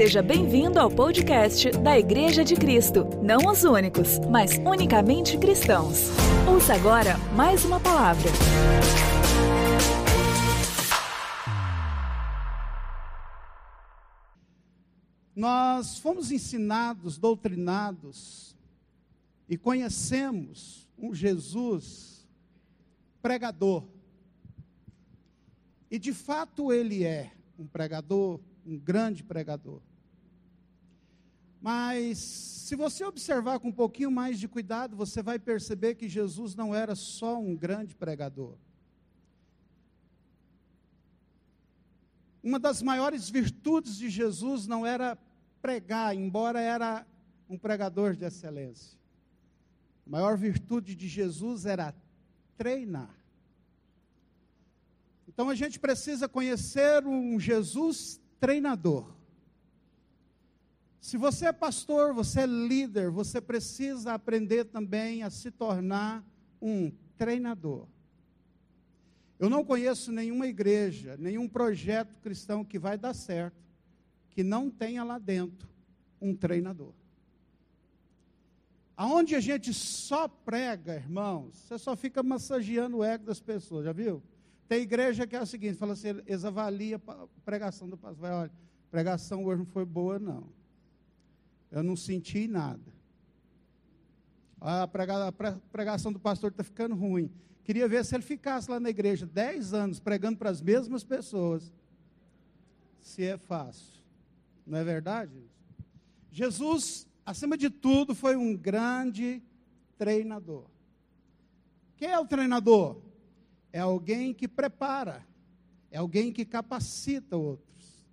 Seja bem-vindo ao podcast da Igreja de Cristo. Não os únicos, mas unicamente cristãos. Ouça agora mais uma palavra. Nós fomos ensinados, doutrinados e conhecemos um Jesus pregador. E de fato ele é um pregador, um grande pregador. Mas, se você observar com um pouquinho mais de cuidado, você vai perceber que Jesus não era só um grande pregador. Uma das maiores virtudes de Jesus não era pregar, embora era um pregador de excelência. A maior virtude de Jesus era treinar. Então a gente precisa conhecer um Jesus treinador. Se você é pastor, você é líder, você precisa aprender também a se tornar um treinador. Eu não conheço nenhuma igreja, nenhum projeto cristão que vai dar certo, que não tenha lá dentro um treinador. Aonde a gente só prega, irmãos, você só fica massageando o ego das pessoas, já viu? Tem igreja que é o seguinte, fala assim, eles avaliam a pregação do pastor. Vai, olha, pregação hoje não foi boa, não. Eu não senti nada. A pregação do pastor está ficando ruim. Queria ver se ele ficasse lá na igreja dez anos pregando para as mesmas pessoas. Se é fácil. Não é verdade? Jesus, acima de tudo, foi um grande treinador. Quem é o treinador? é alguém que prepara, é alguém que capacita outros,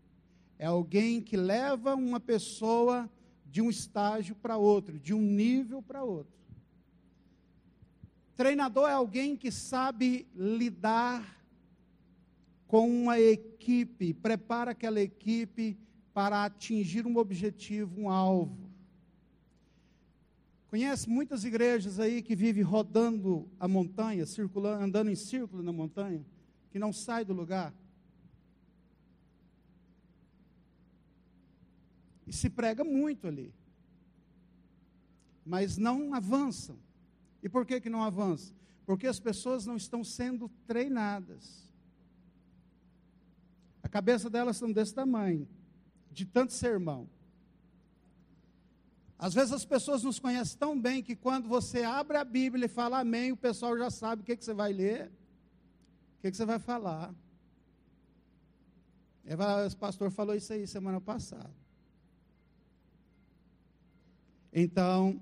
é alguém que leva uma pessoa de um estágio para outro, de um nível para outro. Treinador é alguém que sabe lidar com uma equipe, prepara aquela equipe para atingir um objetivo, um alvo. Conhece muitas igrejas aí que vivem rodando a montanha, circulando, andando em círculo na montanha, que não sai do lugar. E se prega muito ali. Mas não avançam. E por que, que não avançam? Porque as pessoas não estão sendo treinadas. A cabeça delas estão desse tamanho, de tanto sermão. Às vezes as pessoas nos conhecem tão bem que quando você abre a Bíblia e fala amém, o pessoal já sabe o que, que você vai ler, o que, que você vai falar. O pastor falou isso aí semana passada. Então,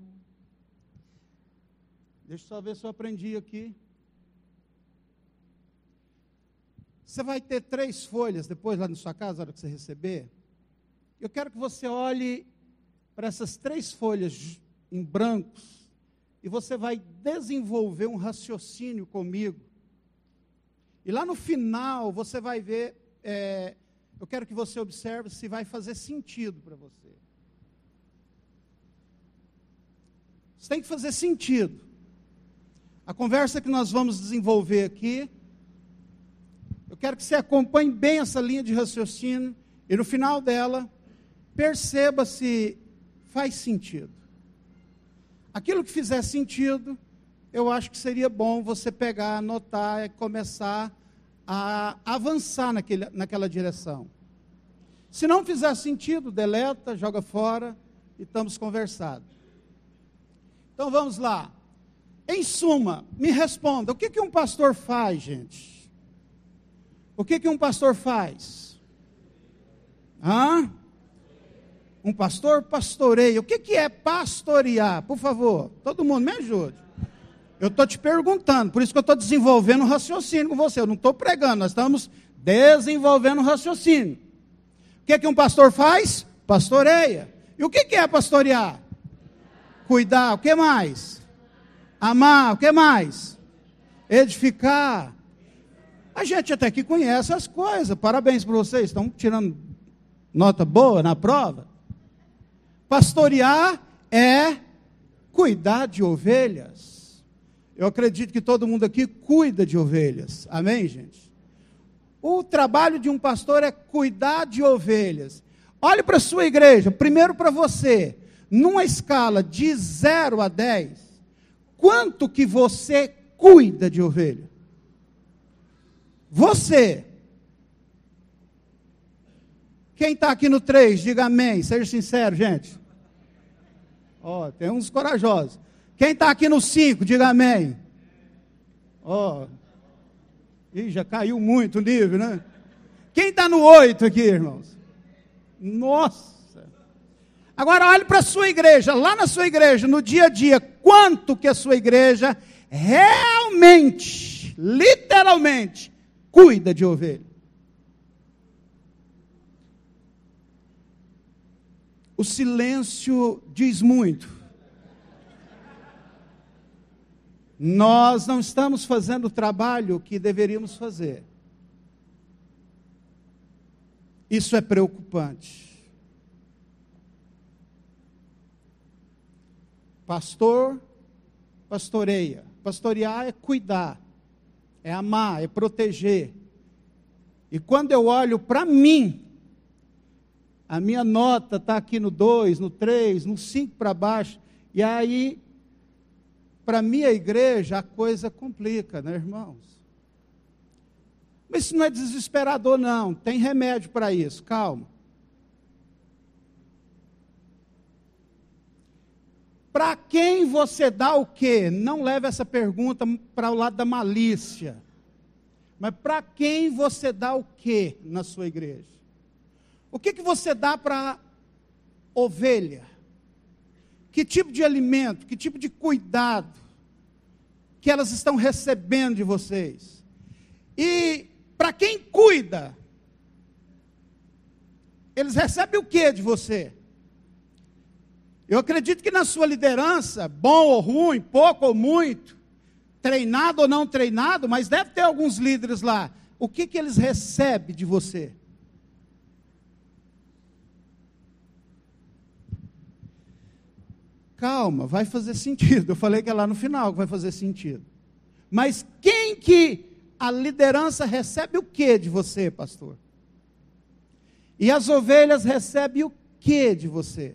deixa eu só ver se eu aprendi aqui. Você vai ter três folhas depois lá na sua casa, na hora que você receber. Eu quero que você olhe para essas três folhas em brancos e você vai desenvolver um raciocínio comigo. E lá no final você vai ver, é, eu quero que você observe se vai fazer sentido para você. Isso tem que fazer sentido. A conversa que nós vamos desenvolver aqui, eu quero que você acompanhe bem essa linha de raciocínio e no final dela, perceba se faz sentido. Aquilo que fizer sentido, eu acho que seria bom você pegar, anotar e começar a avançar naquele, naquela direção. Se não fizer sentido, deleta, joga fora e estamos conversados. Então vamos lá. Em suma, me responda: o que, que um pastor faz, gente? O que, que um pastor faz? Hã? Um pastor pastoreia. O que, que é pastorear? Por favor, todo mundo me ajude. Eu estou te perguntando, por isso que eu estou desenvolvendo um raciocínio com você. Eu não estou pregando, nós estamos desenvolvendo um raciocínio. O que, que um pastor faz? Pastoreia. E o que, que é pastorear? Cuidar. O que mais? Amar. O que mais? Edificar. A gente até que conhece as coisas. Parabéns para vocês. Estão tirando nota boa na prova. Pastorear é cuidar de ovelhas. Eu acredito que todo mundo aqui cuida de ovelhas. Amém, gente? O trabalho de um pastor é cuidar de ovelhas. Olhe para a sua igreja, primeiro para você, numa escala de 0 a 10, quanto que você cuida de ovelha? Você. Quem está aqui no 3, diga amém. Seja sincero, gente. Ó, oh, tem uns corajosos. Quem está aqui no 5, diga amém. Ó. Oh. Ih, já caiu muito o nível, né? Quem está no 8 aqui, irmãos? Nossa. Agora olhe para a sua igreja, lá na sua igreja, no dia a dia, quanto que a sua igreja realmente, literalmente, cuida de ovelha. O silêncio diz muito. Nós não estamos fazendo o trabalho que deveríamos fazer. Isso é preocupante. Pastor, pastoreia. Pastorear é cuidar, é amar, é proteger. E quando eu olho para mim, a minha nota está aqui no 2, no 3, no 5 para baixo, e aí, para minha igreja, a coisa complica, né, irmãos? Mas isso não é desesperador, não, tem remédio para isso, calma. Para quem você dá o quê? Não leve essa pergunta para o lado da malícia. Mas para quem você dá o quê na sua igreja? O que, que você dá para ovelha? Que tipo de alimento, que tipo de cuidado que elas estão recebendo de vocês? E para quem cuida, eles recebem o que de você? Eu acredito que na sua liderança, bom ou ruim, pouco ou muito, treinado ou não treinado, mas deve ter alguns líderes lá. O que, que eles recebem de você? Calma, vai fazer sentido. Eu falei que é lá no final que vai fazer sentido. Mas quem que a liderança recebe o que de você, pastor? E as ovelhas recebem o que de você?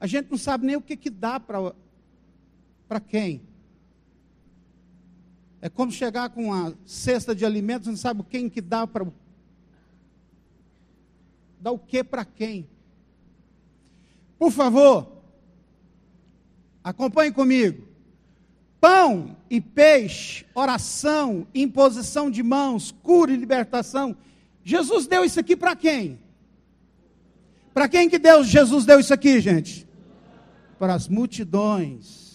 A gente não sabe nem o que, que dá para quem. É como chegar com uma cesta de alimentos, não sabe quem que dá para. Dá o que para quem? Por favor, acompanhe comigo. Pão e peixe, oração, imposição de mãos, cura e libertação. Jesus deu isso aqui para quem? Para quem que Deus, Jesus deu isso aqui, gente? para as multidões.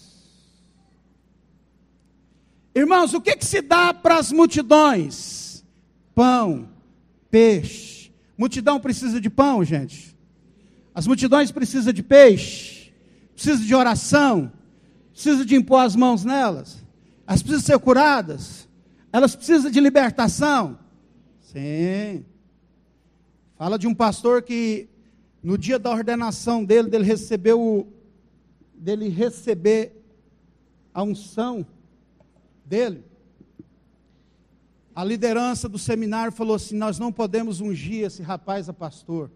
Irmãos, o que, que se dá para as multidões? Pão, peixe. Multidão precisa de pão, gente. As multidões precisam de peixe, precisa de oração, precisa de impor as mãos nelas. Elas precisam ser curadas. Elas precisam de libertação. Sim. Fala de um pastor que no dia da ordenação dele, dele recebeu o, dele receber a unção dele, a liderança do seminário falou assim: Nós não podemos ungir esse rapaz a pastor.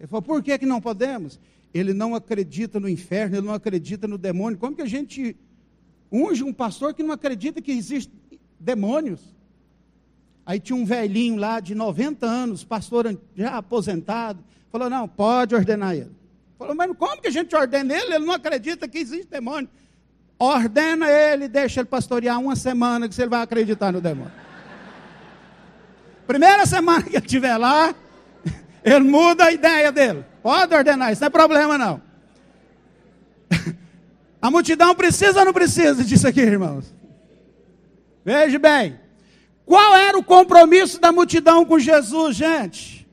Ele falou: Por que, que não podemos? Ele não acredita no inferno, ele não acredita no demônio. Como que a gente unge um pastor que não acredita que existem demônios? Aí tinha um velhinho lá de 90 anos, pastor já aposentado, falou: Não, pode ordenar ele. Falou, mas como que a gente ordena ele? Ele não acredita que existe demônio. Ordena ele, deixa ele pastorear uma semana, que você vai acreditar no demônio. Primeira semana que ele estiver lá, ele muda a ideia dele. Pode ordenar, isso não é problema não. A multidão precisa ou não precisa disso aqui, irmãos? Veja bem. Qual era o compromisso da multidão com Jesus, gente?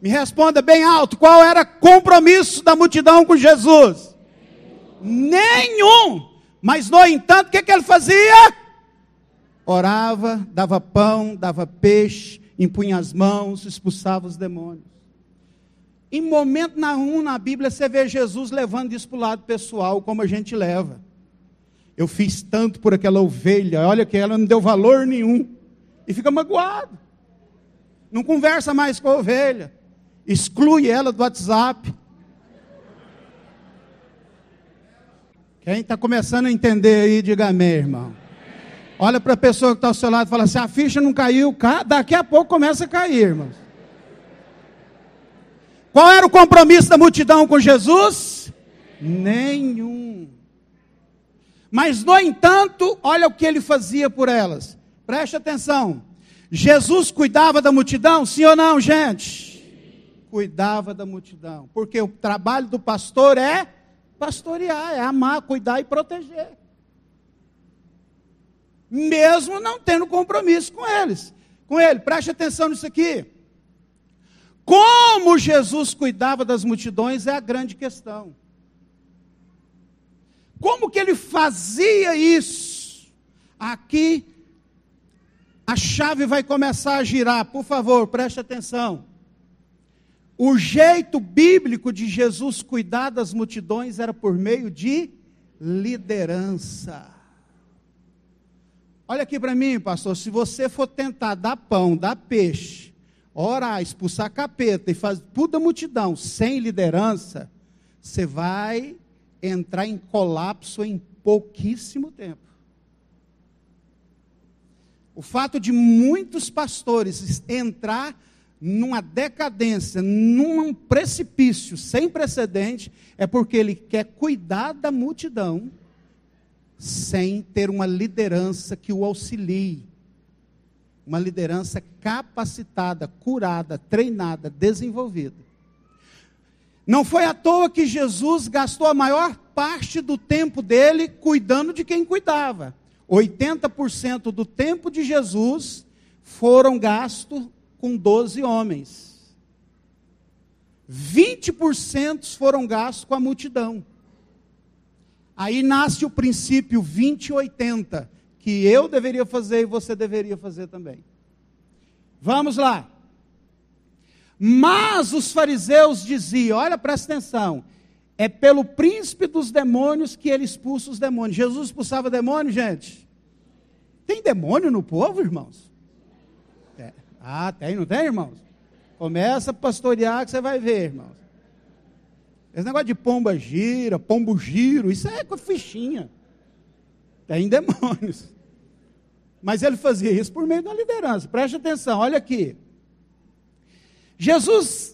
Me responda bem alto: qual era o compromisso da multidão com Jesus? Nenhum. Mas, no entanto, o que, que ele fazia? Orava, dava pão, dava peixe, impunha as mãos, expulsava os demônios. Em momento nenhum na Bíblia você vê Jesus levando isso para o lado pessoal, como a gente leva. Eu fiz tanto por aquela ovelha, olha que ela não deu valor nenhum. E fica magoado. não conversa mais com a ovelha, exclui ela do WhatsApp. Quem está começando a entender aí, diga amém, irmão. Olha para a pessoa que está ao seu lado e fala assim: a ficha não caiu, daqui a pouco começa a cair, irmãos. Qual era o compromisso da multidão com Jesus? Nenhum. Mas, no entanto, olha o que ele fazia por elas. Preste atenção. Jesus cuidava da multidão, sim ou não, gente? Cuidava da multidão. Porque o trabalho do pastor é pastorear, é amar, cuidar e proteger. Mesmo não tendo compromisso com eles. Com ele, preste atenção nisso aqui. Como Jesus cuidava das multidões é a grande questão. Como que ele fazia isso? Aqui a chave vai começar a girar, por favor, preste atenção. O jeito bíblico de Jesus cuidar das multidões era por meio de liderança. Olha aqui para mim, pastor, se você for tentar dar pão, dar peixe, orar, expulsar capeta e fazer tudo a multidão sem liderança, você vai entrar em colapso em pouquíssimo tempo. O fato de muitos pastores entrar numa decadência, num precipício sem precedente, é porque ele quer cuidar da multidão sem ter uma liderança que o auxilie. Uma liderança capacitada, curada, treinada, desenvolvida. Não foi à toa que Jesus gastou a maior parte do tempo dele cuidando de quem cuidava. 80% do tempo de Jesus foram gastos com 12 homens. 20% foram gastos com a multidão. Aí nasce o princípio 20-80, que eu deveria fazer e você deveria fazer também. Vamos lá. Mas os fariseus diziam: olha, presta atenção, é pelo príncipe dos demônios que ele expulsa os demônios. Jesus expulsava demônio, gente? Tem demônio no povo, irmãos? É. Ah, tem, não tem, irmãos? Começa a pastorear que você vai ver, irmãos. Esse negócio de pomba gira, pombo giro, isso é com fichinha. Tem demônios. Mas ele fazia isso por meio da liderança. Preste atenção, olha aqui. Jesus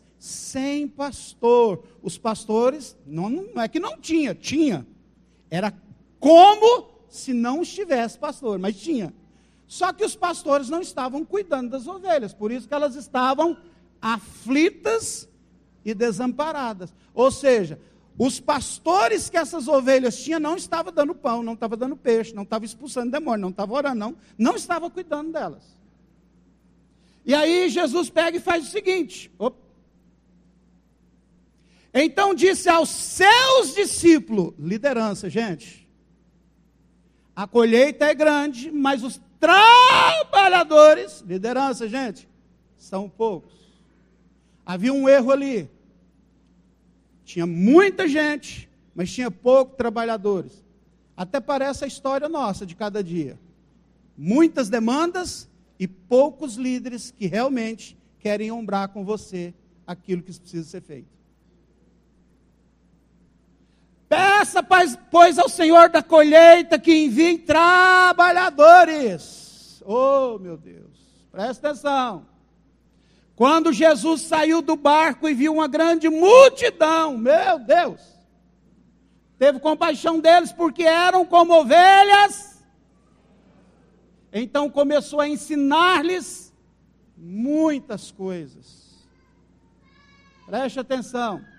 sem pastor. Os pastores, não, não é que não tinha, tinha. Era como se não estivesse pastor, mas tinha. Só que os pastores não estavam cuidando das ovelhas, por isso que elas estavam aflitas e desamparadas. Ou seja, os pastores que essas ovelhas tinham não estavam dando pão, não estavam dando peixe, não estavam expulsando demônio, não estavam orando, não, não estavam cuidando delas. E aí Jesus pega e faz o seguinte: op. então disse aos seus discípulos, liderança, gente, a colheita é grande, mas os trabalhadores, liderança, gente, são poucos. Havia um erro ali. Tinha muita gente, mas tinha poucos trabalhadores. Até parece a história nossa de cada dia. Muitas demandas e poucos líderes que realmente querem ombrar com você aquilo que precisa ser feito. Peça, pois, ao Senhor da colheita que envie trabalhadores. Oh, meu Deus, presta atenção. Quando Jesus saiu do barco e viu uma grande multidão, meu Deus, teve compaixão deles porque eram como ovelhas. Então começou a ensinar-lhes muitas coisas. Preste atenção.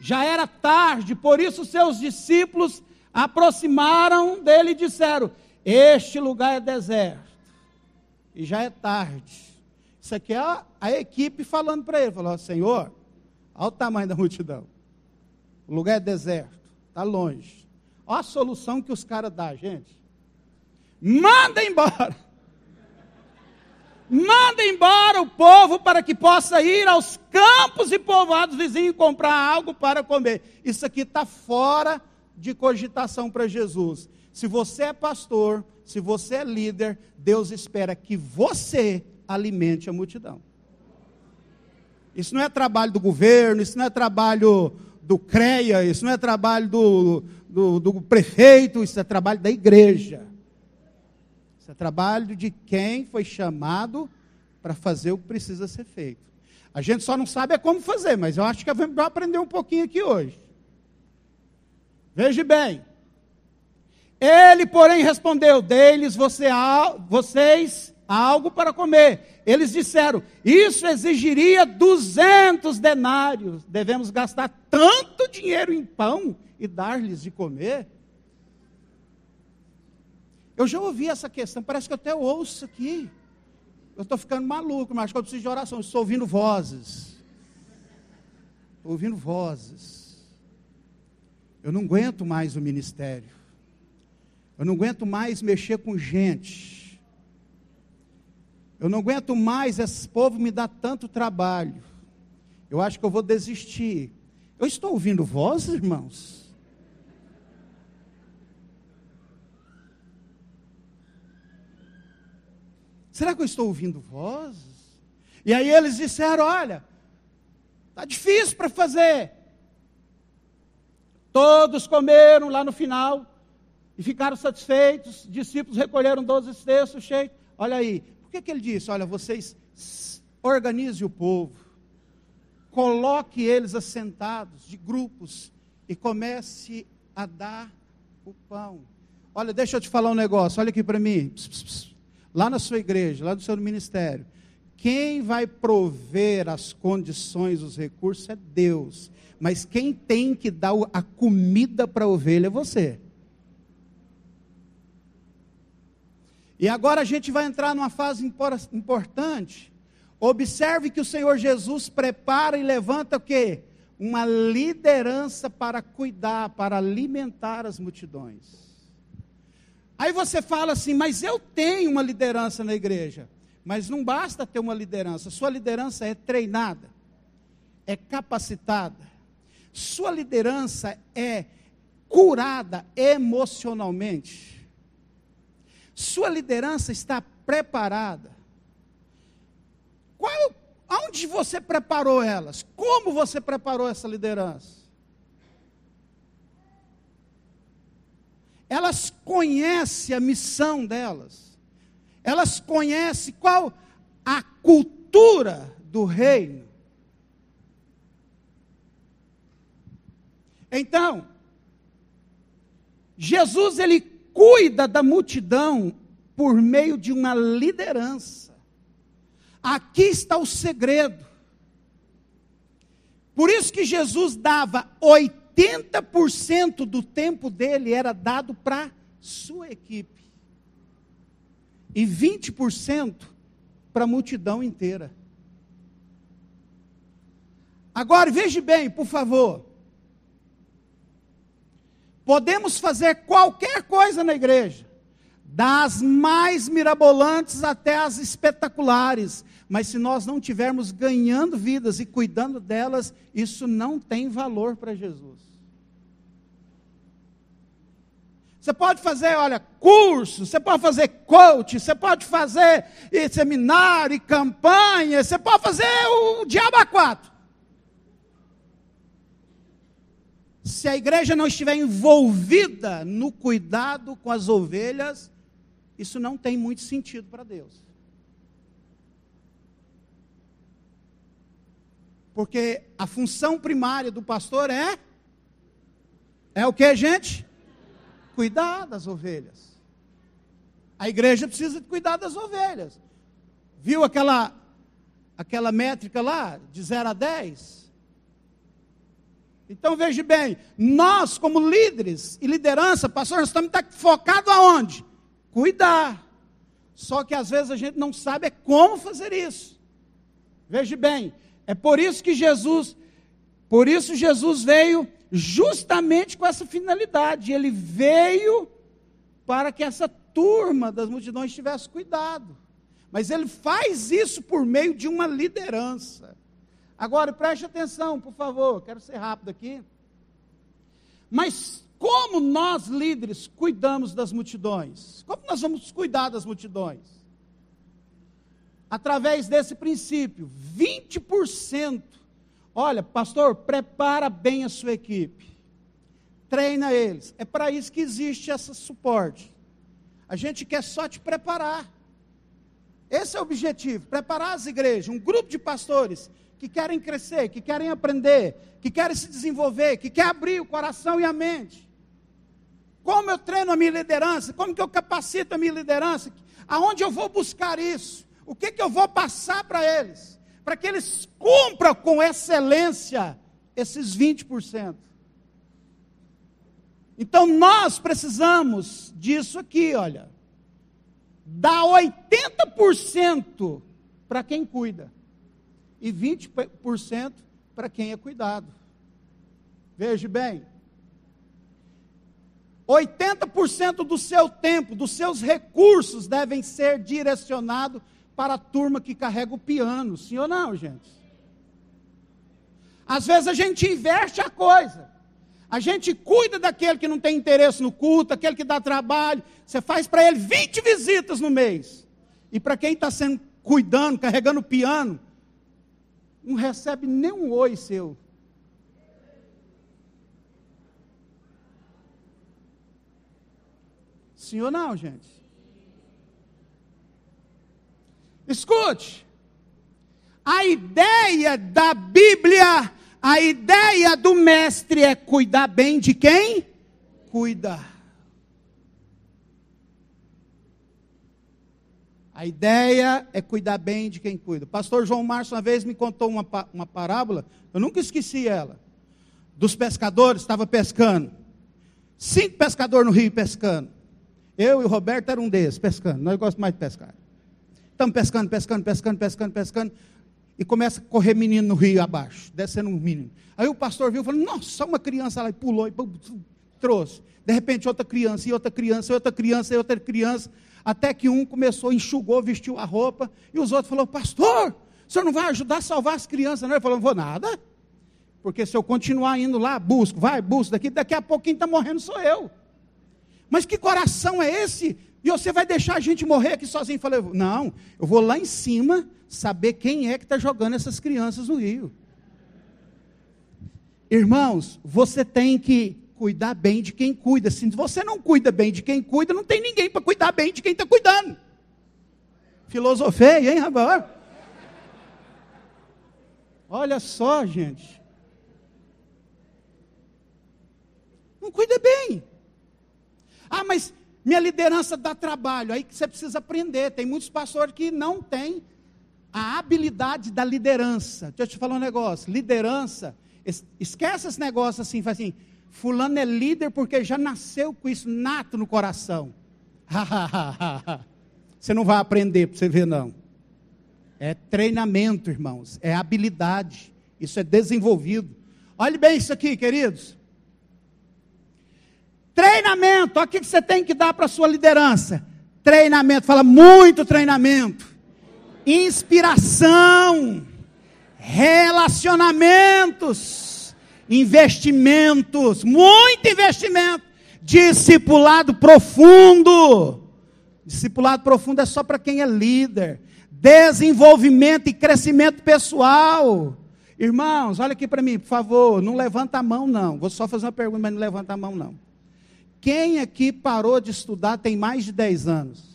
Já era tarde, por isso seus discípulos aproximaram dele e disseram: Este lugar é deserto, e já é tarde. Isso aqui é a, a equipe falando para ele: falou, Senhor, Olha o tamanho da multidão. O lugar é deserto, está longe. Olha a solução que os caras dão, gente. Manda embora. Manda embora o povo para que possa ir aos campos e povoados vizinhos comprar algo para comer. Isso aqui está fora de cogitação para Jesus. Se você é pastor, se você é líder, Deus espera que você alimente a multidão. Isso não é trabalho do governo, isso não é trabalho do CREA, isso não é trabalho do, do, do prefeito, isso é trabalho da igreja. É trabalho de quem foi chamado para fazer o que precisa ser feito. A gente só não sabe é como fazer, mas eu acho que vamos aprender um pouquinho aqui hoje. Veja bem. Ele, porém, respondeu: Deles você, vocês algo para comer. Eles disseram: Isso exigiria 200 denários. Devemos gastar tanto dinheiro em pão e dar-lhes de comer? Eu já ouvi essa questão, parece que eu até ouço aqui. Eu estou ficando maluco, mas que eu preciso de oração. Estou ouvindo vozes. Estou ouvindo vozes. Eu não aguento mais o ministério. Eu não aguento mais mexer com gente. Eu não aguento mais, esse povo me dá tanto trabalho. Eu acho que eu vou desistir. Eu estou ouvindo vozes, irmãos? Será que eu estou ouvindo vozes? E aí eles disseram: Olha, está difícil para fazer. Todos comeram lá no final e ficaram satisfeitos. Discípulos recolheram 12 cestos cheios. Olha aí, por que, que ele disse? Olha, vocês organize o povo, coloque eles assentados de grupos e comece a dar o pão. Olha, deixa eu te falar um negócio, olha aqui para mim. Pss, pss, pss lá na sua igreja, lá no seu ministério, quem vai prover as condições, os recursos é Deus. Mas quem tem que dar a comida para a ovelha é você. E agora a gente vai entrar numa fase importante. Observe que o Senhor Jesus prepara e levanta o quê? Uma liderança para cuidar, para alimentar as multidões. Aí você fala assim, mas eu tenho uma liderança na igreja. Mas não basta ter uma liderança, sua liderança é treinada, é capacitada, sua liderança é curada emocionalmente, sua liderança está preparada. Qual, aonde você preparou elas? Como você preparou essa liderança? Elas conhecem a missão delas, elas conhecem qual a cultura do reino. Então, Jesus ele cuida da multidão por meio de uma liderança. Aqui está o segredo. Por isso que Jesus dava 80 80% do tempo dele era dado para sua equipe. E 20% para a multidão inteira. Agora, veja bem, por favor. Podemos fazer qualquer coisa na igreja, das mais mirabolantes até as espetaculares, mas se nós não tivermos ganhando vidas e cuidando delas, isso não tem valor para Jesus. Você pode fazer, olha, curso, você pode fazer coach, você pode fazer e seminário, e campanha, você pode fazer o, o diabo a quatro. Se a igreja não estiver envolvida no cuidado com as ovelhas, isso não tem muito sentido para Deus. Porque a função primária do pastor é é o que, gente? cuidar das ovelhas. A igreja precisa cuidar das ovelhas. Viu aquela aquela métrica lá de 0 a 10? Então veja bem, nós como líderes e liderança, pastor, nós estamos focados aonde? Cuidar. Só que às vezes a gente não sabe é como fazer isso. Veja bem, é por isso que Jesus Por isso Jesus veio justamente com essa finalidade. Ele veio para que essa turma das multidões tivesse cuidado. Mas ele faz isso por meio de uma liderança. Agora, preste atenção, por favor, quero ser rápido aqui. Mas como nós líderes cuidamos das multidões? Como nós vamos cuidar das multidões? Através desse princípio, 20%. Olha, pastor, prepara bem a sua equipe. Treina eles. É para isso que existe esse suporte. A gente quer só te preparar. Esse é o objetivo: preparar as igrejas, um grupo de pastores que querem crescer, que querem aprender, que querem se desenvolver, que querem abrir o coração e a mente. Como eu treino a minha liderança? Como que eu capacito a minha liderança? Aonde eu vou buscar isso? O que, que eu vou passar para eles? Para que eles cumpram com excelência esses 20%. Então nós precisamos disso aqui, olha. Dá 80% para quem cuida e 20% para quem é cuidado. Veja bem, 80% do seu tempo, dos seus recursos devem ser direcionados para a turma que carrega o piano, sim ou não, gente? Às vezes a gente inverte a coisa. A gente cuida daquele que não tem interesse no culto, aquele que dá trabalho. Você faz para ele 20 visitas no mês. E para quem está sendo cuidando, carregando o piano, não recebe nem um oi seu. Sim ou não, gente? Escute. A ideia da Bíblia, a ideia do mestre é cuidar bem de quem? Cuida. A ideia é cuidar bem de quem cuida. Pastor João Márcio uma vez me contou uma, uma parábola, eu nunca esqueci ela. Dos pescadores, estava pescando. Cinco pescadores no rio pescando. Eu e o Roberto eram um desses, pescando. Nós gostamos mais de pescar. Estamos pescando, pescando, pescando, pescando, pescando. E começa a correr menino no rio abaixo, descendo um menino. Aí o pastor viu e falou: Nossa, uma criança lá e pulou e trouxe. De repente, outra criança, e outra criança, e outra criança, e outra criança. Até que um começou, enxugou, vestiu a roupa, e os outros falaram: Pastor, o senhor não vai ajudar a salvar as crianças, não? Ele falou: Não vou nada. Porque se eu continuar indo lá, busco, vai, busco, daqui, daqui a quem está morrendo sou eu. Mas que coração é esse? E você vai deixar a gente morrer aqui sozinho? Falei, não, eu vou lá em cima saber quem é que está jogando essas crianças no rio. Irmãos, você tem que cuidar bem de quem cuida. Se você não cuida bem de quem cuida, não tem ninguém para cuidar bem de quem está cuidando. Filosofei, hein, rapaz? Olha só, gente. Não cuida bem. Ah, mas minha liderança dá trabalho. Aí que você precisa aprender. Tem muitos pastores que não têm a habilidade da liderança. Deixa eu te falar um negócio. Liderança, esquece esse negócio assim, faz assim. Fulano é líder porque já nasceu com isso nato no coração. você não vai aprender para você ver, não. É treinamento, irmãos. É habilidade. Isso é desenvolvido. Olhe bem isso aqui, queridos. Treinamento. Olha o que você tem que dar para a sua liderança. Treinamento. Fala muito treinamento. Inspiração. Relacionamentos investimentos, muito investimento, discipulado profundo. Discipulado profundo é só para quem é líder. Desenvolvimento e crescimento pessoal. Irmãos, olha aqui para mim, por favor, não levanta a mão não. Vou só fazer uma pergunta, mas não levanta a mão não. Quem aqui parou de estudar tem mais de 10 anos?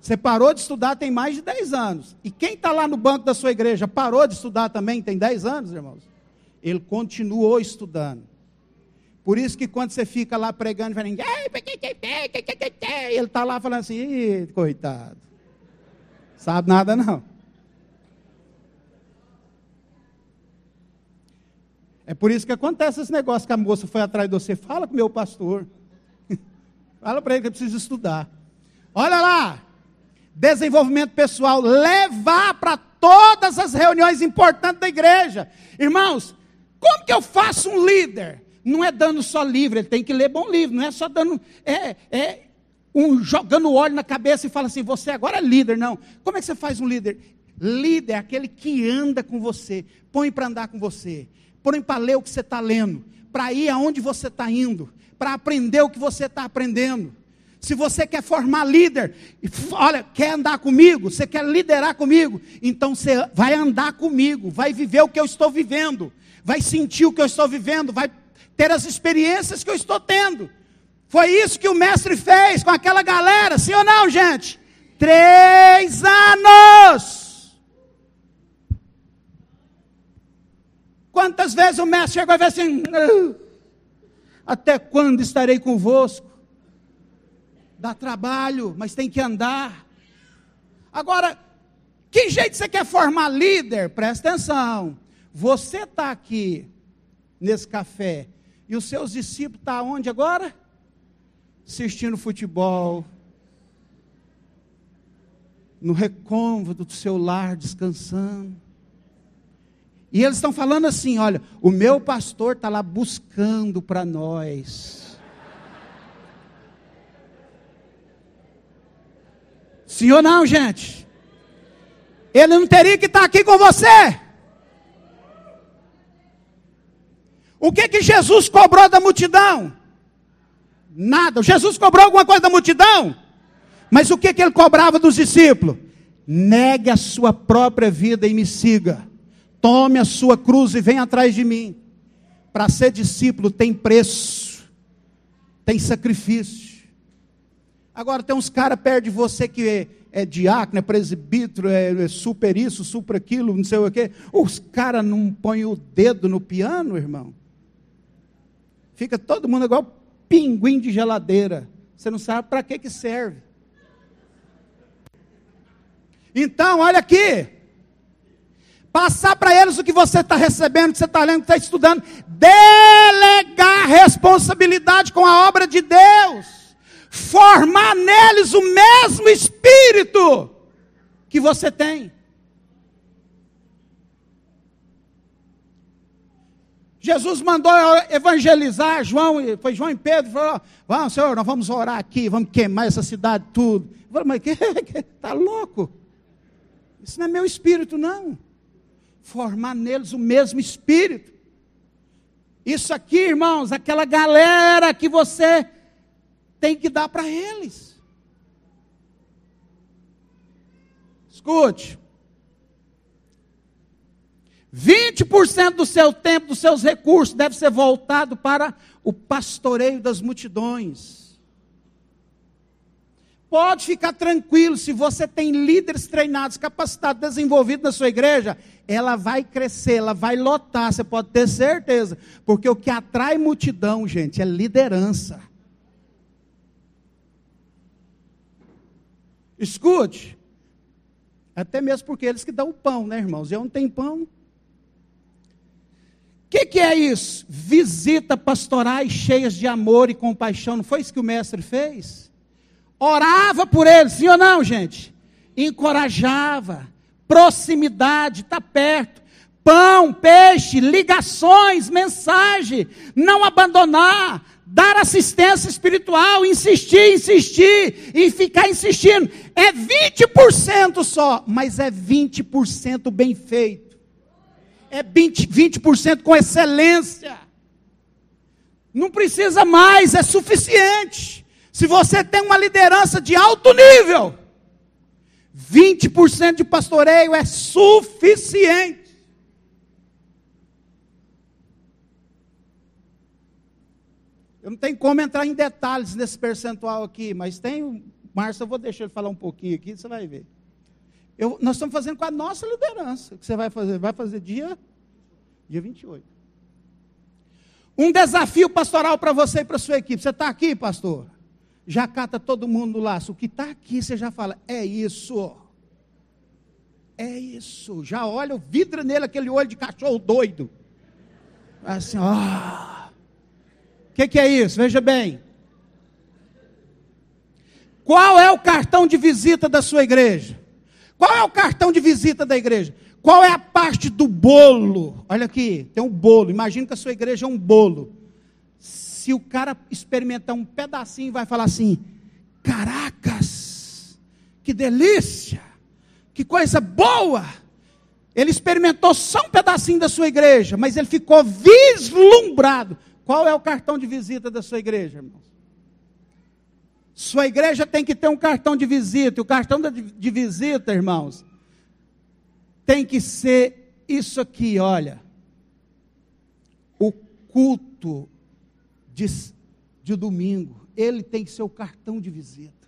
Você parou de estudar tem mais de 10 anos. E quem está lá no banco da sua igreja parou de estudar também tem 10 anos, irmãos? Ele continuou estudando. Por isso que quando você fica lá pregando, falando, ele está lá falando assim, coitado. Sabe nada não. É por isso que acontece esse negócio que a moça foi atrás de você. Fala com o meu pastor. Fala para ele que eu preciso estudar. Olha lá, desenvolvimento pessoal, levar para todas as reuniões importantes da igreja. Irmãos, como que eu faço um líder? Não é dando só livro, ele tem que ler bom livro, não é só dando, é, é um, jogando óleo na cabeça e fala assim, você agora é líder, não. Como é que você faz um líder? Líder é aquele que anda com você, põe para andar com você, põe para ler o que você está lendo, para ir aonde você está indo, para aprender o que você está aprendendo. Se você quer formar líder, olha, quer andar comigo, você quer liderar comigo, então você vai andar comigo, vai viver o que eu estou vivendo, vai sentir o que eu estou vivendo, vai ter as experiências que eu estou tendo. Foi isso que o mestre fez com aquela galera, sim ou não, gente? Três anos. Quantas vezes o mestre chegou e falou assim: Até quando estarei convosco? Dá trabalho, mas tem que andar. Agora, que jeito você quer formar líder? Presta atenção. Você está aqui nesse café e os seus discípulos estão tá onde agora? Assistindo futebol, no recômodo do seu lar, descansando. E eles estão falando assim: olha, o meu pastor está lá buscando para nós. Sim ou não, gente? Ele não teria que estar tá aqui com você. O que que Jesus cobrou da multidão? Nada. Jesus cobrou alguma coisa da multidão? Mas o que que ele cobrava dos discípulos? Negue a sua própria vida e me siga. Tome a sua cruz e venha atrás de mim. Para ser discípulo tem preço, tem sacrifício. Agora tem uns caras perto de você que é, é diácono, é presbítero, é, é super isso, super aquilo, não sei o quê. Os caras não põem o dedo no piano, irmão. Fica todo mundo igual pinguim de geladeira. Você não sabe para que, que serve. Então, olha aqui. Passar para eles o que você está recebendo, o que você está lendo, o que está estudando. Delegar responsabilidade com a obra de Deus. Formar neles o mesmo espírito que você tem. Jesus mandou evangelizar João, foi João e Pedro, falou, vamos Senhor, nós vamos orar aqui, vamos queimar essa cidade tudo. Eu mas que está louco? Isso não é meu espírito, não. Formar neles o mesmo espírito. Isso aqui, irmãos, aquela galera que você tem que dar para eles. Escute, 20% do seu tempo, dos seus recursos, deve ser voltado para o pastoreio das multidões. Pode ficar tranquilo, se você tem líderes treinados, capacitados, desenvolvidos na sua igreja, ela vai crescer, ela vai lotar, você pode ter certeza. Porque o que atrai multidão, gente, é liderança. Escute, até mesmo porque eles que dão o pão, né, irmãos? Eu não tenho pão, o que, que, é isso? Visita pastorais cheias de amor e compaixão. Não foi isso que o mestre fez? Orava por eles, sim ou não, gente? Encorajava, proximidade, está perto. Pão, peixe, ligações, mensagem, não abandonar, dar assistência espiritual, insistir, insistir e ficar insistindo. É 20% só, mas é 20% bem feito é 20%, 20 com excelência. Não precisa mais, é suficiente. Se você tem uma liderança de alto nível, 20% de pastoreio é suficiente. Eu não tenho como entrar em detalhes nesse percentual aqui, mas tem. Márcio, eu vou deixar ele falar um pouquinho aqui, você vai ver. Eu, nós estamos fazendo com a nossa liderança. O que você vai fazer? Vai fazer dia, dia 28. Um desafio pastoral para você e para a sua equipe. Você está aqui, pastor? Já cata todo mundo no laço. O que está aqui, você já fala, é isso. É isso. Já olha, vidra nele aquele olho de cachorro doido. Assim, ó. O que, que é isso? Veja bem. Qual é o cartão de visita da sua igreja? Qual é o cartão de visita da igreja? Qual é a parte do bolo? Olha aqui, tem um bolo. Imagina que a sua igreja é um bolo. Se o cara experimentar um pedacinho, vai falar assim: Caracas, que delícia, que coisa boa. Ele experimentou só um pedacinho da sua igreja, mas ele ficou vislumbrado. Qual é o cartão de visita da sua igreja, irmãos? Sua igreja tem que ter um cartão de visita. E o cartão de visita, irmãos, tem que ser isso aqui, olha. O culto de, de domingo. Ele tem o cartão de visita.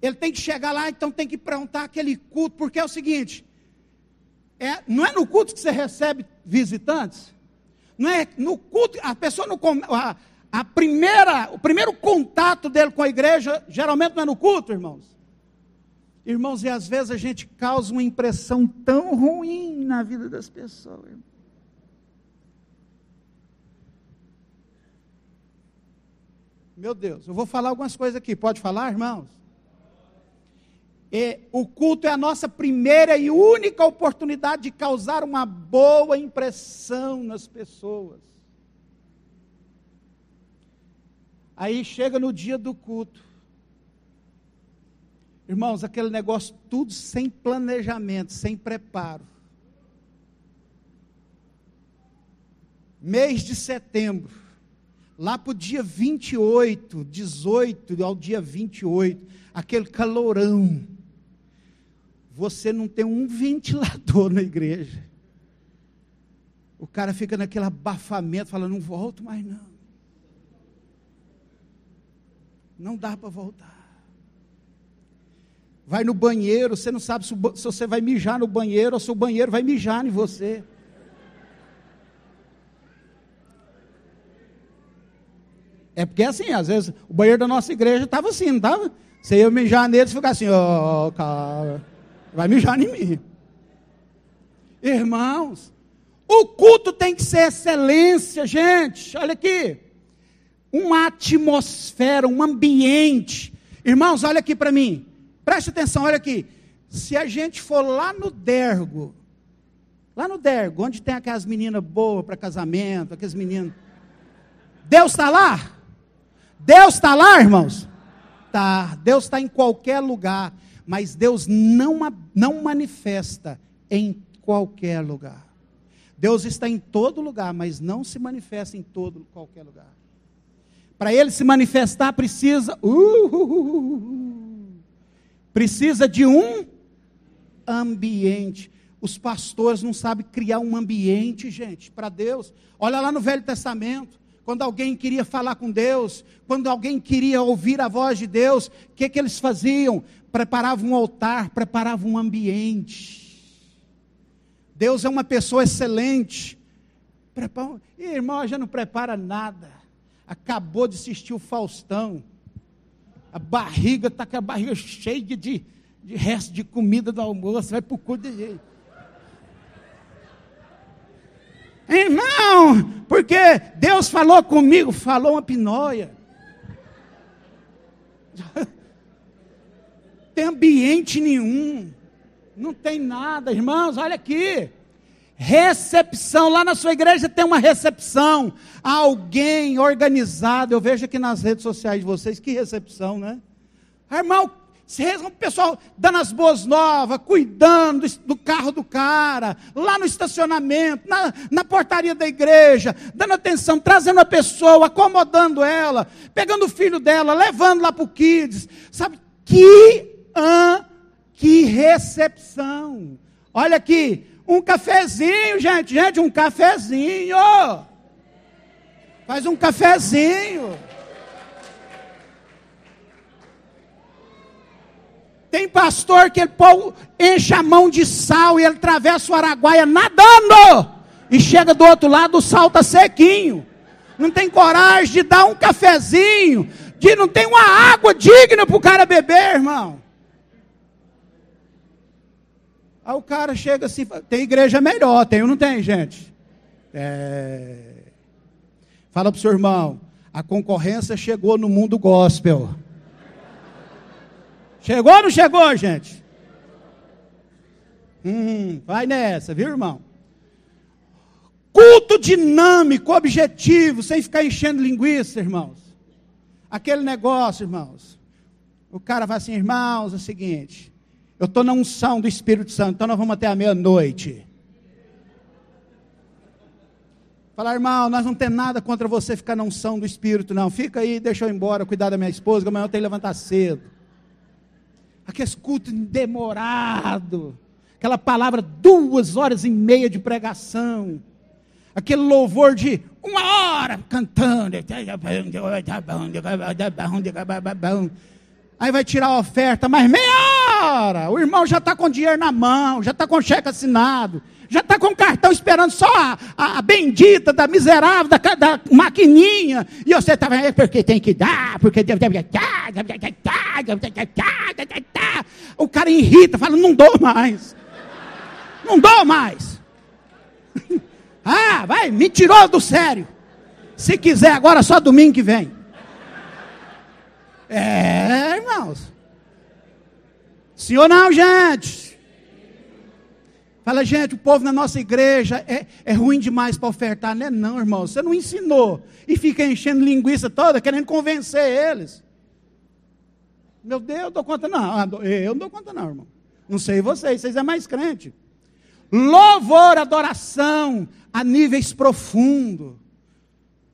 Ele tem que chegar lá, então tem que perguntar aquele culto, porque é o seguinte: é, não é no culto que você recebe visitantes? Não é no culto, a pessoa não a, a primeira, o primeiro contato dele com a igreja, geralmente não é no culto, irmãos. Irmãos, e às vezes a gente causa uma impressão tão ruim na vida das pessoas. Irmão. Meu Deus, eu vou falar algumas coisas aqui. Pode falar, irmãos? E o culto é a nossa primeira e única oportunidade de causar uma boa impressão nas pessoas. Aí chega no dia do culto. Irmãos, aquele negócio tudo sem planejamento, sem preparo. Mês de setembro, lá para o dia 28, 18 ao dia 28, aquele calorão. Você não tem um ventilador na igreja. O cara fica naquele abafamento, falando, não volto mais não. Não dá para voltar. Vai no banheiro, você não sabe se, você vai mijar no banheiro ou se o banheiro vai mijar em você. É porque assim, às vezes o banheiro da nossa igreja estava assim, não estava? Você ia mijar neles e ficar assim, ó, oh, cara, vai mijar em mim. Irmãos, o culto tem que ser excelência, gente. Olha aqui uma atmosfera, um ambiente. Irmãos, olha aqui para mim. Preste atenção, olha aqui. Se a gente for lá no Dergo, lá no Dergo, onde tem aquelas meninas boas para casamento, aqueles meninos. Deus está lá? Deus está lá, irmãos? Tá. Deus está em qualquer lugar, mas Deus não, não manifesta em qualquer lugar. Deus está em todo lugar, mas não se manifesta em todo qualquer lugar. Para ele se manifestar, precisa. Uh, uh, uh, precisa de um ambiente. Os pastores não sabem criar um ambiente, gente, para Deus. Olha lá no Velho Testamento. Quando alguém queria falar com Deus, quando alguém queria ouvir a voz de Deus, o que, que eles faziam? Preparavam um altar, preparavam um ambiente. Deus é uma pessoa excelente. Prepara... Irmão, já não prepara nada acabou de assistir o Faustão. A barriga está com a barriga cheia de, de resto de comida do almoço, vai para o cu de jeito. Irmão, porque Deus falou comigo, falou uma pinóia. tem ambiente nenhum. Não tem nada, irmãos, olha aqui. Recepção, lá na sua igreja tem uma recepção. Alguém organizado. Eu vejo aqui nas redes sociais de vocês, que recepção, né? Irmão, o pessoal dando as boas novas, cuidando do carro do cara, lá no estacionamento, na, na portaria da igreja, dando atenção, trazendo a pessoa, acomodando ela, pegando o filho dela, levando lá para o Kids. Sabe? Que, ah, que recepção. Olha aqui, um cafezinho, gente, gente, um cafezinho. Faz um cafezinho. Tem pastor que ele pô, enche a mão de sal e ele atravessa o Araguaia nadando. E chega do outro lado, o sal está sequinho. Não tem coragem de dar um cafezinho. De não tem uma água digna para o cara beber, irmão. Aí o cara chega assim, tem igreja melhor, tem ou não tem, gente? É... Fala para o seu irmão, a concorrência chegou no mundo gospel. Chegou ou não chegou, gente? Hum, vai nessa, viu, irmão? Culto dinâmico, objetivo, sem ficar enchendo linguiça, irmãos. Aquele negócio, irmãos. O cara vai assim, irmãos, é o seguinte. Eu estou na unção do Espírito Santo, então nós vamos até a meia-noite. Falar, irmão, nós não temos nada contra você ficar na unção do Espírito, não. Fica aí, deixa eu ir embora, cuidar da minha esposa, que amanhã eu tenho que levantar cedo. Aquele culto demorado. Aquela palavra, duas horas e meia de pregação. Aquele louvor de uma hora cantando. Aí vai tirar a oferta, mas meia hora. O irmão já está com dinheiro na mão, já está com cheque assinado já está com cartão esperando só a, a, a, bendita da miserável, da, da maquininha. E você estava, é porque tem que dar, porque. O cara irrita, fala, não dou mais. Não dou mais. ah, vai, me tirou do sério. Se quiser, agora só domingo que vem. É, irmãos. Sim ou não, gente? Fala, gente, o povo na nossa igreja é, é ruim demais para ofertar. Não é não, irmão. Você não ensinou. E fica enchendo linguiça toda, querendo convencer eles. Meu Deus, eu dou conta não. Ah, eu não dou conta não, irmão. Não sei vocês, vocês é mais crente. Louvor, adoração a níveis profundos.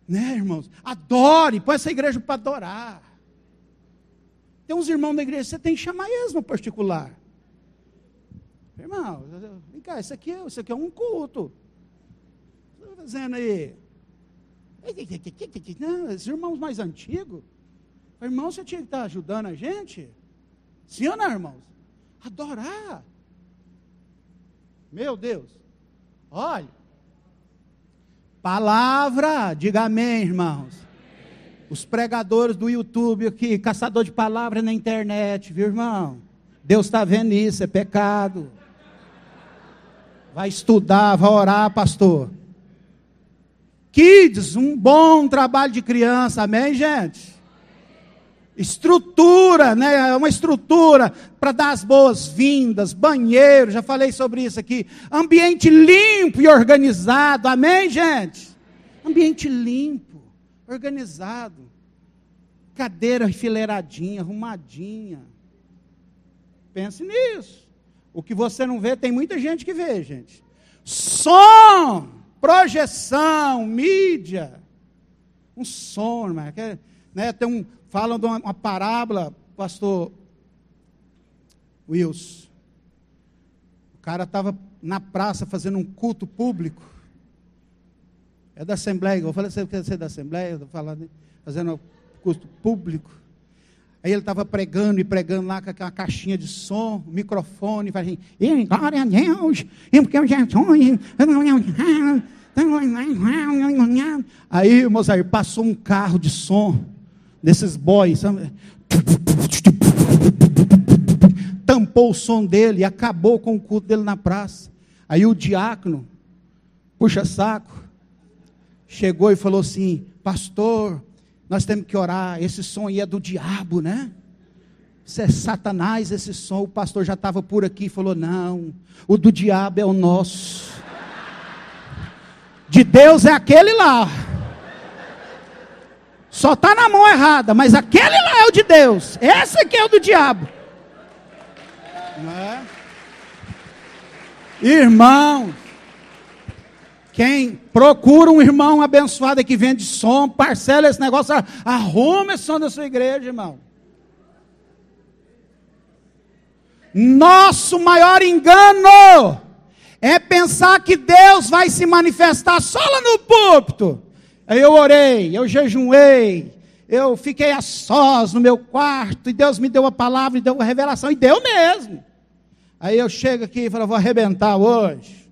Né, irmãos? Adore, põe essa igreja para adorar. Tem uns irmãos da igreja, você tem que chamar eles no particular. Irmão, vem cá, isso aqui, isso aqui é um culto. O que está fazendo aí? Não, esses irmãos mais antigos. Irmão, você tinha que estar ajudando a gente? Sim ou não, irmãos? Adorar. Meu Deus. Olha. Palavra, diga amém, irmãos. Os pregadores do YouTube aqui, caçador de palavra na internet, viu, irmão? Deus está vendo isso, é pecado. Vai estudar, vai orar, pastor. Kids, um bom trabalho de criança, amém, gente? Estrutura, né? É uma estrutura para dar as boas-vindas, banheiro, já falei sobre isso aqui. Ambiente limpo e organizado, amém, gente? Ambiente limpo, organizado. Cadeira enfileiradinha, arrumadinha. Pense nisso. O que você não vê, tem muita gente que vê, gente. Som, projeção, mídia. Um som, irmão. Né, tem um, falam de uma, uma parábola, pastor Wilson. O cara estava na praça fazendo um culto público. É da Assembleia, eu falei, você quer ser da Assembleia? Estou falando, fazendo culto público. Aí ele estava pregando e pregando lá com aquela caixinha de som, microfone, fazendo, e glória a Deus, e porque eu já sonho. Aí, moçada, passou um carro de som, desses boys, tampou o som dele e acabou com o culto dele na praça. Aí o diácono, puxa saco, chegou e falou assim: Pastor, nós temos que orar. Esse som aí é do diabo, né? Isso é Satanás, esse som. O pastor já estava por aqui e falou: Não, o do diabo é o nosso. De Deus é aquele lá. Só está na mão errada, mas aquele lá é o de Deus. Esse aqui é o do diabo. Não é? Irmãos, quem procura um irmão abençoado que vende som, parcela esse negócio, arruma esse som da sua igreja, irmão. Nosso maior engano é pensar que Deus vai se manifestar só lá no púlpito. Aí eu orei, eu jejuei, eu fiquei a sós no meu quarto, e Deus me deu a palavra, e deu a revelação, e deu mesmo. Aí eu chego aqui e falo, vou arrebentar hoje.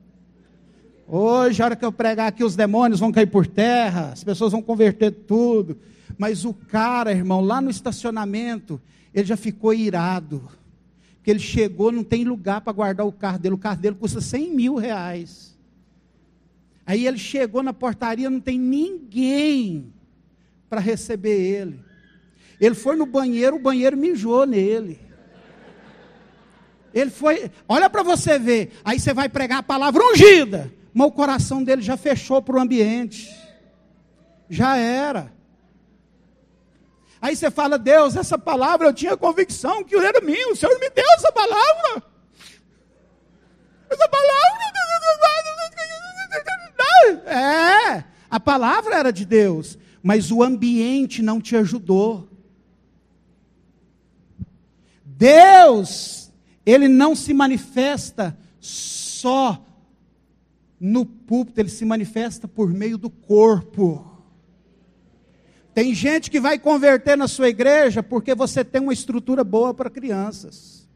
Hoje, a hora que eu pregar aqui, os demônios vão cair por terra, as pessoas vão converter tudo. Mas o cara, irmão, lá no estacionamento, ele já ficou irado. Porque ele chegou, não tem lugar para guardar o carro dele. O carro dele custa 100 mil reais. Aí ele chegou na portaria, não tem ninguém para receber ele. Ele foi no banheiro, o banheiro mijou nele. Ele foi, olha para você ver. Aí você vai pregar a palavra ungida, mas o coração dele já fechou para o ambiente. Já era. Aí você fala, Deus, essa palavra eu tinha convicção que era minha, o Senhor me deu essa palavra. Essa palavra. É, a palavra era de Deus, mas o ambiente não te ajudou. Deus, ele não se manifesta só no púlpito, ele se manifesta por meio do corpo. Tem gente que vai converter na sua igreja porque você tem uma estrutura boa para crianças.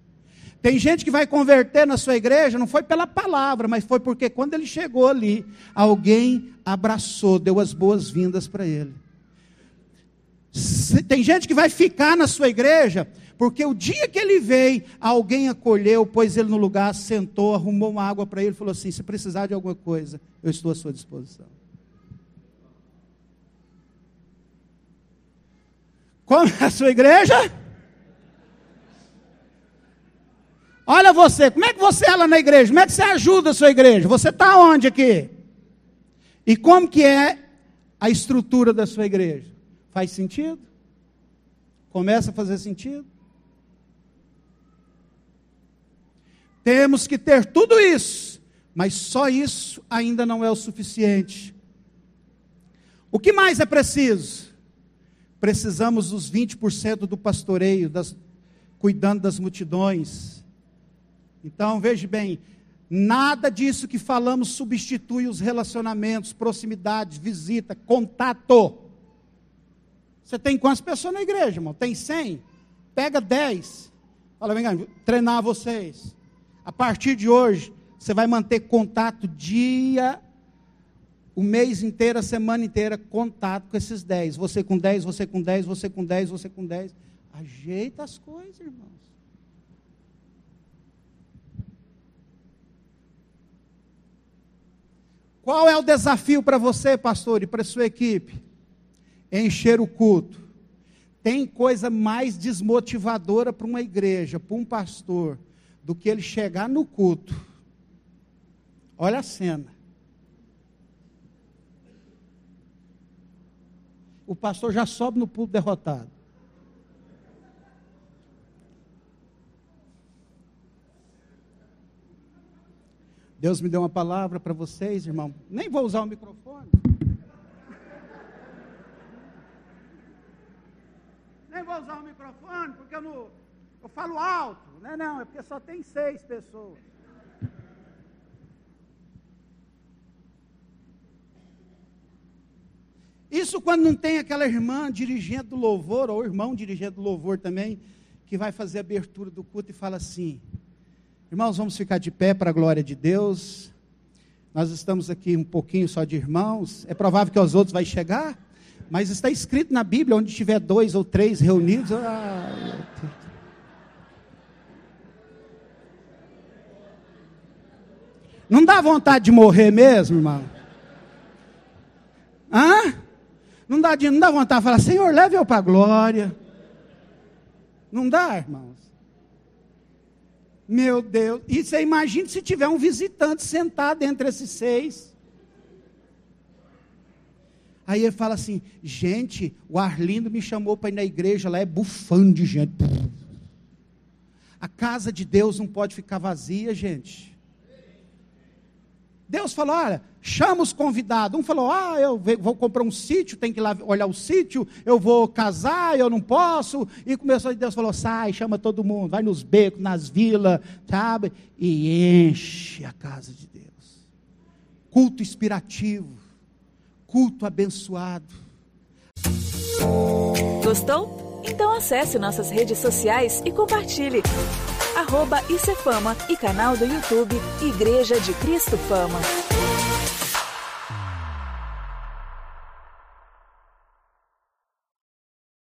Tem gente que vai converter na sua igreja, não foi pela palavra, mas foi porque quando ele chegou ali, alguém abraçou, deu as boas-vindas para ele. Tem gente que vai ficar na sua igreja porque o dia que ele veio, alguém acolheu, pôs ele no lugar, sentou, arrumou uma água para ele, falou assim: se precisar de alguma coisa, eu estou à sua disposição. Como é a sua igreja? Olha você, como é que você é lá na igreja? Como é que você ajuda a sua igreja? Você está onde aqui? E como que é a estrutura da sua igreja? Faz sentido? Começa a fazer sentido? Temos que ter tudo isso, mas só isso ainda não é o suficiente. O que mais é preciso? Precisamos dos 20% do pastoreio, das, cuidando das multidões então, veja bem, nada disso que falamos substitui os relacionamentos, proximidade, visita, contato. Você tem quantas pessoas na igreja, irmão? Tem 100? Pega 10. Fala, vem cá, treinar vocês. A partir de hoje, você vai manter contato dia, o mês inteiro, a semana inteira, contato com esses 10. Você com 10, você com 10, você com 10, você com 10. Ajeita as coisas, irmão. Qual é o desafio para você, pastor, e para sua equipe? Encher o culto. Tem coisa mais desmotivadora para uma igreja, para um pastor, do que ele chegar no culto. Olha a cena. O pastor já sobe no púlpito derrotado. Deus me deu uma palavra para vocês, irmão. Nem vou usar o microfone. Nem vou usar o microfone, porque eu, não, eu falo alto. Não é não, é porque só tem seis pessoas. Isso quando não tem aquela irmã dirigente do louvor, ou irmão dirigente do louvor também, que vai fazer a abertura do culto e fala assim: Irmãos, vamos ficar de pé para a glória de Deus. Nós estamos aqui um pouquinho só de irmãos. É provável que os outros vai chegar, mas está escrito na Bíblia onde tiver dois ou três reunidos. Ah, não dá vontade de morrer mesmo, irmão? Hã? Não dá, não dá vontade de falar, Senhor, leve eu para a glória. Não dá, irmãos? Meu Deus. E você imagina se tiver um visitante sentado entre esses seis. Aí ele fala assim: gente, o Arlindo me chamou para ir na igreja, lá é bufando de gente. A casa de Deus não pode ficar vazia, gente. Deus falou: olha, chama os convidados. Um falou: ah, eu vou comprar um sítio, tem que ir lá olhar o sítio, eu vou casar, eu não posso. E começou, Deus falou: sai, chama todo mundo, vai nos becos, nas vilas, sabe? E enche a casa de Deus. Culto inspirativo, culto abençoado. Gostou? Então acesse nossas redes sociais e compartilhe arroba Icefama e canal do YouTube Igreja de Cristo Fama.